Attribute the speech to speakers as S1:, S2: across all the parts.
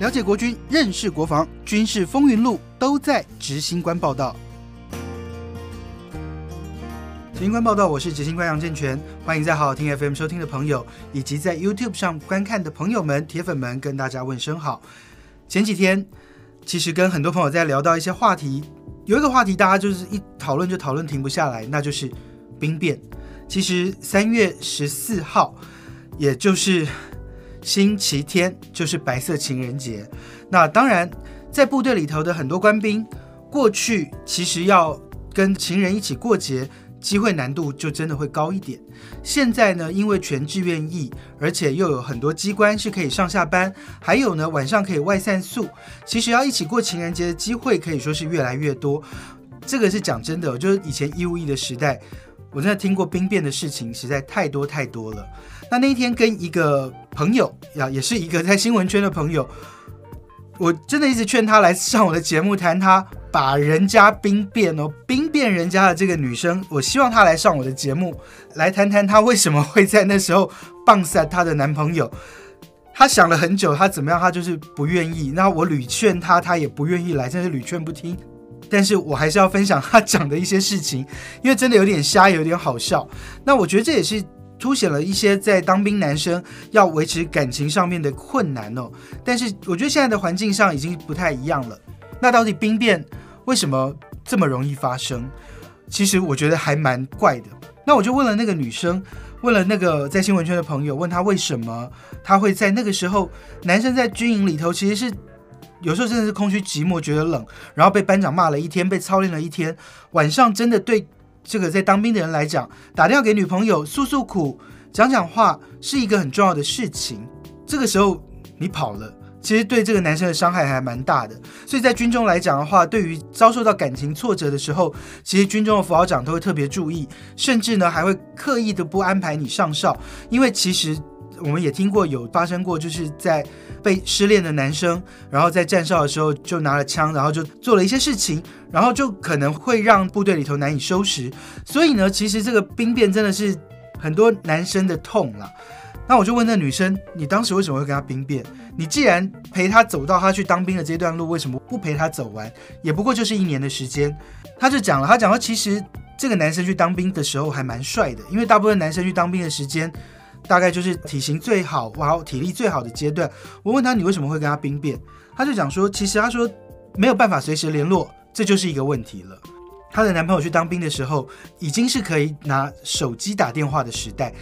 S1: 了解国军，认识国防，军事风云录都在执行官报道。执行官报道，我是执行官杨建全，欢迎在好好听 FM 收听的朋友，以及在 YouTube 上观看的朋友们、铁粉们，跟大家问声好。前几天其实跟很多朋友在聊到一些话题，有一个话题大家就是一讨论就讨论停不下来，那就是兵变。其实三月十四号，也就是星期天，就是白色情人节。那当然，在部队里头的很多官兵，过去其实要跟情人一起过节，机会难度就真的会高一点。现在呢，因为全志愿役，而且又有很多机关是可以上下班，还有呢晚上可以外散宿，其实要一起过情人节的机会可以说是越来越多。这个是讲真的，就是以前义务役的时代。我真的听过兵变的事情实在太多太多了。那那天跟一个朋友呀，也是一个在新闻圈的朋友，我真的一直劝他来上我的节目谈他把人家兵变哦，兵变人家的这个女生，我希望她来上我的节目来谈谈她为什么会在那时候棒杀她的男朋友。她想了很久，她怎么样，她就是不愿意。那我屡劝她，她也不愿意来，真是屡劝不听。但是我还是要分享他讲的一些事情，因为真的有点瞎，有点好笑。那我觉得这也是凸显了一些在当兵男生要维持感情上面的困难哦。但是我觉得现在的环境上已经不太一样了。那到底兵变为什么这么容易发生？其实我觉得还蛮怪的。那我就问了那个女生，问了那个在新闻圈的朋友，问他为什么他会在那个时候，男生在军营里头其实是。有时候真的是空虚寂寞，觉得冷，然后被班长骂了一天，被操练了一天，晚上真的对这个在当兵的人来讲，打电话给女朋友诉诉苦、讲讲话是一个很重要的事情。这个时候你跑了，其实对这个男生的伤害还蛮大的。所以在军中来讲的话，对于遭受到感情挫折的时候，其实军中的副导长都会特别注意，甚至呢还会刻意的不安排你上哨，因为其实。我们也听过有发生过，就是在被失恋的男生，然后在站哨的时候就拿了枪，然后就做了一些事情，然后就可能会让部队里头难以收拾。所以呢，其实这个兵变真的是很多男生的痛了。那我就问那女生，你当时为什么会跟他兵变？你既然陪他走到他去当兵的这段路，为什么不陪他走完？也不过就是一年的时间。他就讲了，他讲说，其实这个男生去当兵的时候还蛮帅的，因为大部分男生去当兵的时间。大概就是体型最好、哇，体力最好的阶段。我问他你为什么会跟他兵变，他就讲说，其实他说没有办法随时联络，这就是一个问题了。她的男朋友去当兵的时候，已经是可以拿手机打电话的时代，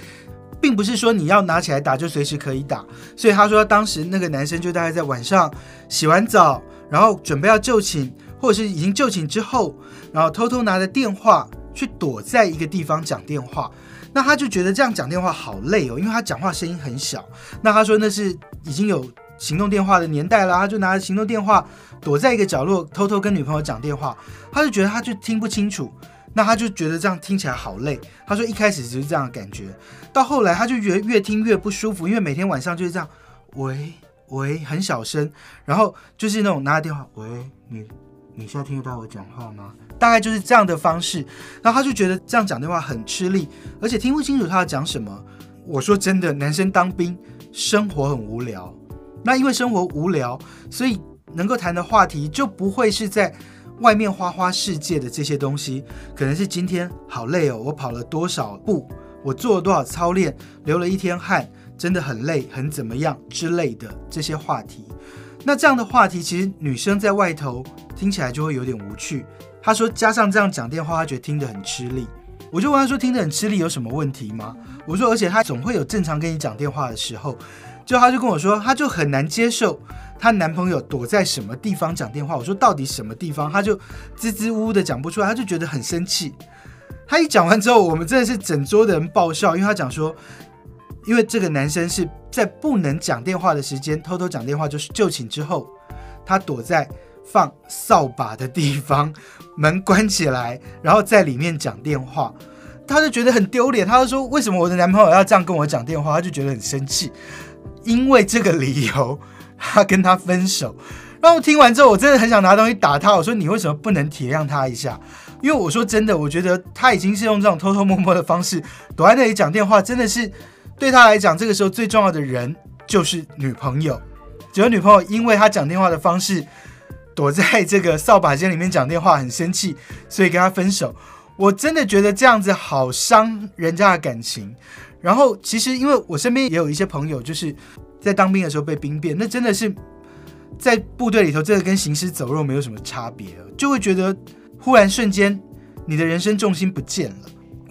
S1: 并不是说你要拿起来打就随时可以打。所以他说当时那个男生就大概在晚上洗完澡，然后准备要就寝，或者是已经就寝之后，然后偷偷拿着电话去躲在一个地方讲电话。那他就觉得这样讲电话好累哦，因为他讲话声音很小。那他说那是已经有行动电话的年代了，他就拿着行动电话躲在一个角落，偷偷跟女朋友讲电话。他就觉得他就听不清楚，那他就觉得这样听起来好累。他说一开始就是这样的感觉，到后来他就觉得越听越不舒服，因为每天晚上就是这样，喂喂，很小声，然后就是那种拿着电话，喂你。你现在听得到我讲话吗？大概就是这样的方式，然后他就觉得这样讲电话很吃力，而且听不清楚他要讲什么。我说真的，男生当兵生活很无聊，那因为生活无聊，所以能够谈的话题就不会是在外面花花世界的这些东西，可能是今天好累哦，我跑了多少步，我做了多少操练，流了一天汗，真的很累，很怎么样之类的这些话题。那这样的话题，其实女生在外头听起来就会有点无趣。她说，加上这样讲电话，她觉得听得很吃力。我就问她说，听得很吃力有什么问题吗？我说，而且她总会有正常跟你讲电话的时候。就她就跟我说，她就很难接受她男朋友躲在什么地方讲电话。我说，到底什么地方？她就支支吾吾的讲不出来，她就觉得很生气。她一讲完之后，我们真的是整桌的人爆笑，因为她讲说。因为这个男生是在不能讲电话的时间偷偷讲电话，就是就寝之后，他躲在放扫把的地方，门关起来，然后在里面讲电话，他就觉得很丢脸。他就说：“为什么我的男朋友要这样跟我讲电话？”他就觉得很生气，因为这个理由，他跟他分手。然后听完之后，我真的很想拿东西打他。我说：“你为什么不能体谅他一下？”因为我说真的，我觉得他已经是用这种偷偷摸摸的方式躲在那里讲电话，真的是。对他来讲，这个时候最重要的人就是女朋友。结果女朋友因为他讲电话的方式，躲在这个扫把间里面讲电话，很生气，所以跟他分手。我真的觉得这样子好伤人家的感情。然后其实因为我身边也有一些朋友，就是在当兵的时候被兵变，那真的是在部队里头，这个跟行尸走肉没有什么差别，就会觉得忽然瞬间你的人生重心不见了。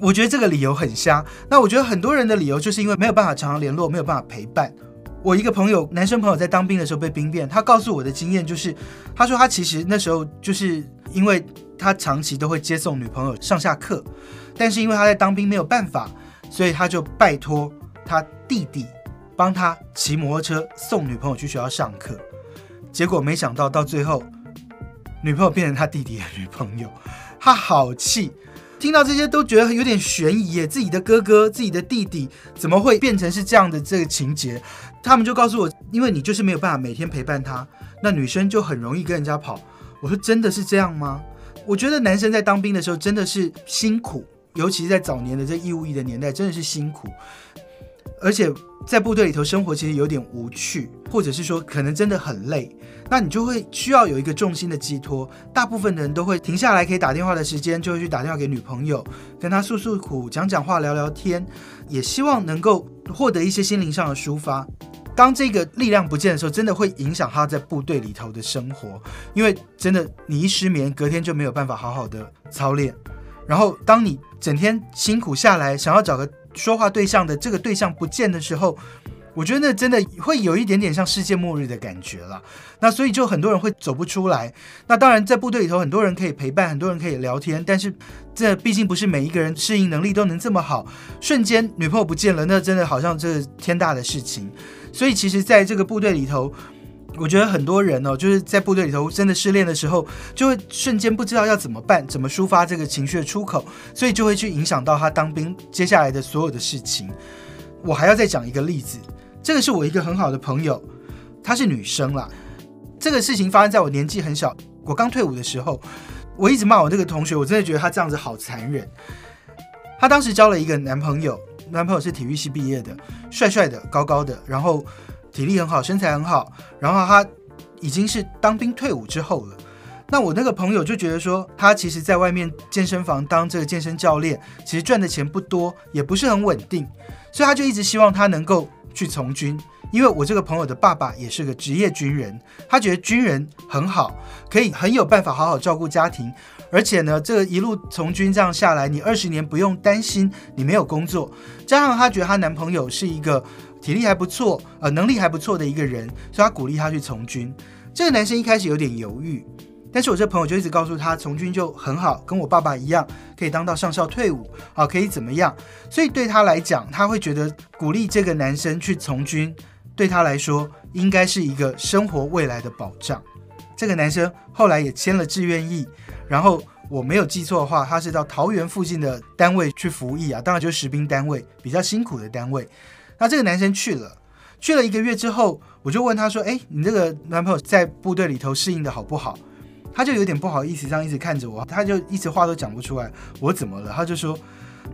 S1: 我觉得这个理由很瞎。那我觉得很多人的理由就是因为没有办法常常联络，没有办法陪伴。我一个朋友，男生朋友在当兵的时候被兵变，他告诉我的经验就是，他说他其实那时候就是因为他长期都会接送女朋友上下课，但是因为他在当兵没有办法，所以他就拜托他弟弟帮他骑摩托车送女朋友去学校上课，结果没想到到最后，女朋友变成他弟弟的女朋友，他好气。听到这些都觉得有点悬疑耶，自己的哥哥、自己的弟弟怎么会变成是这样的这个情节？他们就告诉我，因为你就是没有办法每天陪伴他，那女生就很容易跟人家跑。我说真的是这样吗？我觉得男生在当兵的时候真的是辛苦，尤其是在早年的这义务役的年代，真的是辛苦。而且在部队里头生活其实有点无趣，或者是说可能真的很累，那你就会需要有一个重心的寄托。大部分的人都会停下来，可以打电话的时间就会去打电话给女朋友，跟她诉诉苦，讲讲话，聊聊天，也希望能够获得一些心灵上的抒发。当这个力量不见的时候，真的会影响他在部队里头的生活，因为真的你一失眠，隔天就没有办法好好的操练。然后当你整天辛苦下来，想要找个。说话对象的这个对象不见的时候，我觉得那真的会有一点点像世界末日的感觉了。那所以就很多人会走不出来。那当然在部队里头，很多人可以陪伴，很多人可以聊天，但是这毕竟不是每一个人适应能力都能这么好。瞬间女朋友不见了，那真的好像这是天大的事情。所以其实在这个部队里头。我觉得很多人哦，就是在部队里头真的失恋的时候，就会瞬间不知道要怎么办，怎么抒发这个情绪的出口，所以就会去影响到他当兵接下来的所有的事情。我还要再讲一个例子，这个是我一个很好的朋友，她是女生啦。这个事情发生在我年纪很小，我刚退伍的时候，我一直骂我这个同学，我真的觉得他这样子好残忍。她当时交了一个男朋友，男朋友是体育系毕业的，帅帅的，高高的，然后。体力很好，身材很好，然后他已经是当兵退伍之后了。那我那个朋友就觉得说，他其实在外面健身房当这个健身教练，其实赚的钱不多，也不是很稳定，所以他就一直希望他能够去从军。因为我这个朋友的爸爸也是个职业军人，他觉得军人很好，可以很有办法好好照顾家庭，而且呢，这个一路从军这样下来，你二十年不用担心你没有工作，加上他觉得她男朋友是一个。体力还不错，呃，能力还不错的一个人，所以他鼓励他去从军。这个男生一开始有点犹豫，但是我这朋友就一直告诉他，从军就很好，跟我爸爸一样，可以当到上校退伍，啊，可以怎么样？所以对他来讲，他会觉得鼓励这个男生去从军，对他来说应该是一个生活未来的保障。这个男生后来也签了志愿役，然后我没有记错的话，他是到桃园附近的单位去服役啊，当然就是士兵单位，比较辛苦的单位。那这个男生去了，去了一个月之后，我就问他说：“哎，你这个男朋友在部队里头适应的好不好？”他就有点不好意思，这样一直看着我，他就一直话都讲不出来。我怎么了？他就说：“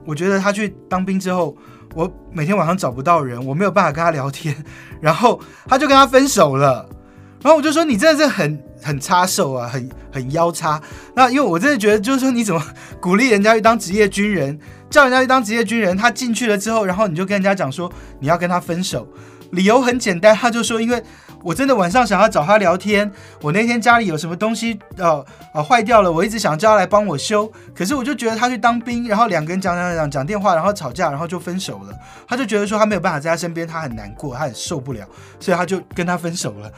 S1: 我觉得他去当兵之后，我每天晚上找不到人，我没有办法跟他聊天，然后他就跟他分手了。”然后我就说：“你真的是很很差手啊，很很腰差。”那因为我真的觉得，就是说你怎么鼓励人家去当职业军人？叫人家去当职业军人，他进去了之后，然后你就跟人家讲说你要跟他分手，理由很简单，他就说因为我真的晚上想要找他聊天，我那天家里有什么东西呃呃坏掉了，我一直想叫他来帮我修，可是我就觉得他去当兵，然后两个人讲讲讲讲电话，然后吵架，然后就分手了，他就觉得说他没有办法在他身边，他很难过，他很受不了，所以他就跟他分手了。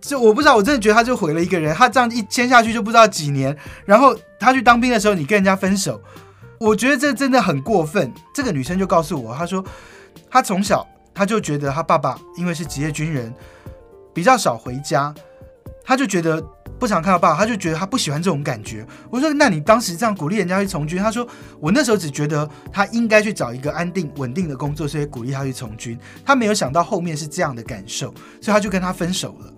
S1: 就我不知道，我真的觉得他就毁了一个人，他这样一签下去就不知道几年，然后他去当兵的时候，你跟人家分手。我觉得这真的很过分。这个女生就告诉我，她说她从小她就觉得她爸爸因为是职业军人，比较少回家，她就觉得不想看到爸爸，她就觉得她不喜欢这种感觉。我说，那你当时这样鼓励人家去从军？她说，我那时候只觉得她应该去找一个安定稳定的工作，所以鼓励她去从军。她没有想到后面是这样的感受，所以她就跟他分手了。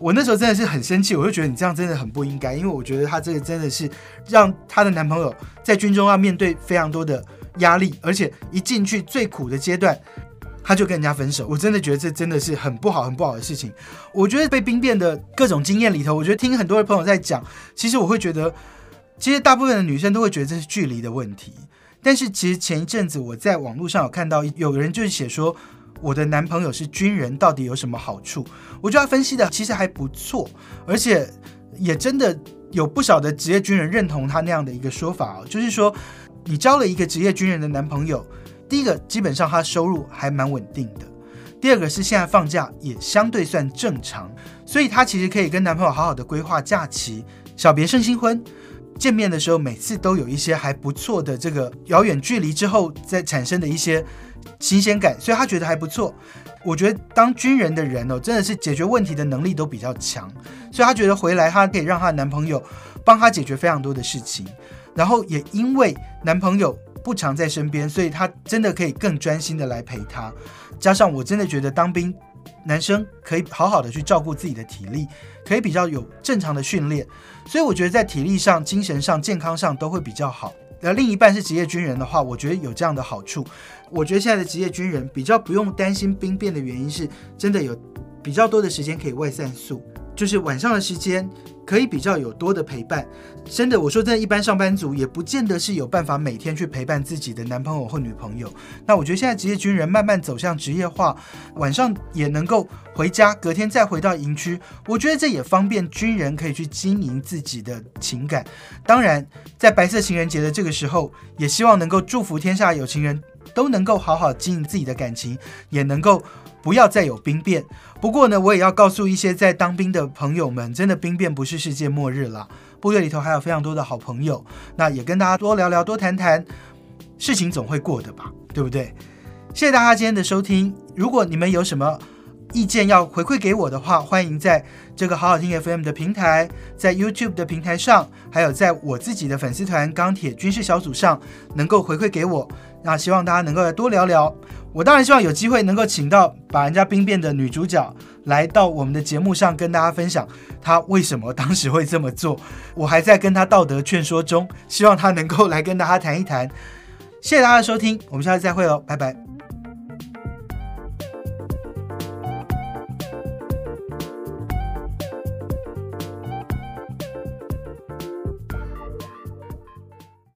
S1: 我那时候真的是很生气，我就觉得你这样真的很不应该，因为我觉得她这个真的是让她的男朋友在军中要面对非常多的压力，而且一进去最苦的阶段，他就跟人家分手。我真的觉得这真的是很不好、很不好的事情。我觉得被兵变的各种经验里头，我觉得听很多的朋友在讲，其实我会觉得，其实大部分的女生都会觉得这是距离的问题。但是其实前一阵子我在网络上有看到有人就是写说，我的男朋友是军人，到底有什么好处？我觉得他分析的其实还不错，而且也真的有不少的职业军人认同他那样的一个说法哦，就是说你交了一个职业军人的男朋友。第一个，基本上他收入还蛮稳定的；第二个是现在放假也相对算正常，所以她其实可以跟男朋友好好的规划假期，小别胜新婚。见面的时候，每次都有一些还不错的这个遥远距离之后再产生的一些新鲜感，所以她觉得还不错。我觉得当军人的人哦，真的是解决问题的能力都比较强，所以她觉得回来她可以让她的男朋友帮她解决非常多的事情，然后也因为男朋友。不常在身边，所以他真的可以更专心的来陪他。加上我真的觉得当兵，男生可以好好的去照顾自己的体力，可以比较有正常的训练，所以我觉得在体力上、精神上、健康上都会比较好。那另一半是职业军人的话，我觉得有这样的好处。我觉得现在的职业军人比较不用担心兵变的原因是，真的有比较多的时间可以外散宿，就是晚上的时间。可以比较有多的陪伴，真的，我说真的，一般上班族也不见得是有办法每天去陪伴自己的男朋友或女朋友。那我觉得现在职业军人慢慢走向职业化，晚上也能够回家，隔天再回到营区，我觉得这也方便军人可以去经营自己的情感。当然，在白色情人节的这个时候，也希望能够祝福天下有情人都能够好好经营自己的感情，也能够。不要再有兵变。不过呢，我也要告诉一些在当兵的朋友们，真的兵变不是世界末日了。部队里头还有非常多的好朋友，那也跟大家多聊聊，多谈谈，事情总会过的吧，对不对？谢谢大家今天的收听。如果你们有什么意见要回馈给我的话，欢迎在这个好好听 FM 的平台，在 YouTube 的平台上，还有在我自己的粉丝团钢铁军事小组上，能够回馈给我。那希望大家能够多聊聊。我当然希望有机会能够请到把人家兵变的女主角来到我们的节目上，跟大家分享她为什么当时会这么做。我还在跟她道德劝说中，希望她能够来跟大家谈一谈。谢谢大家的收听，我们下次再会哦，拜拜。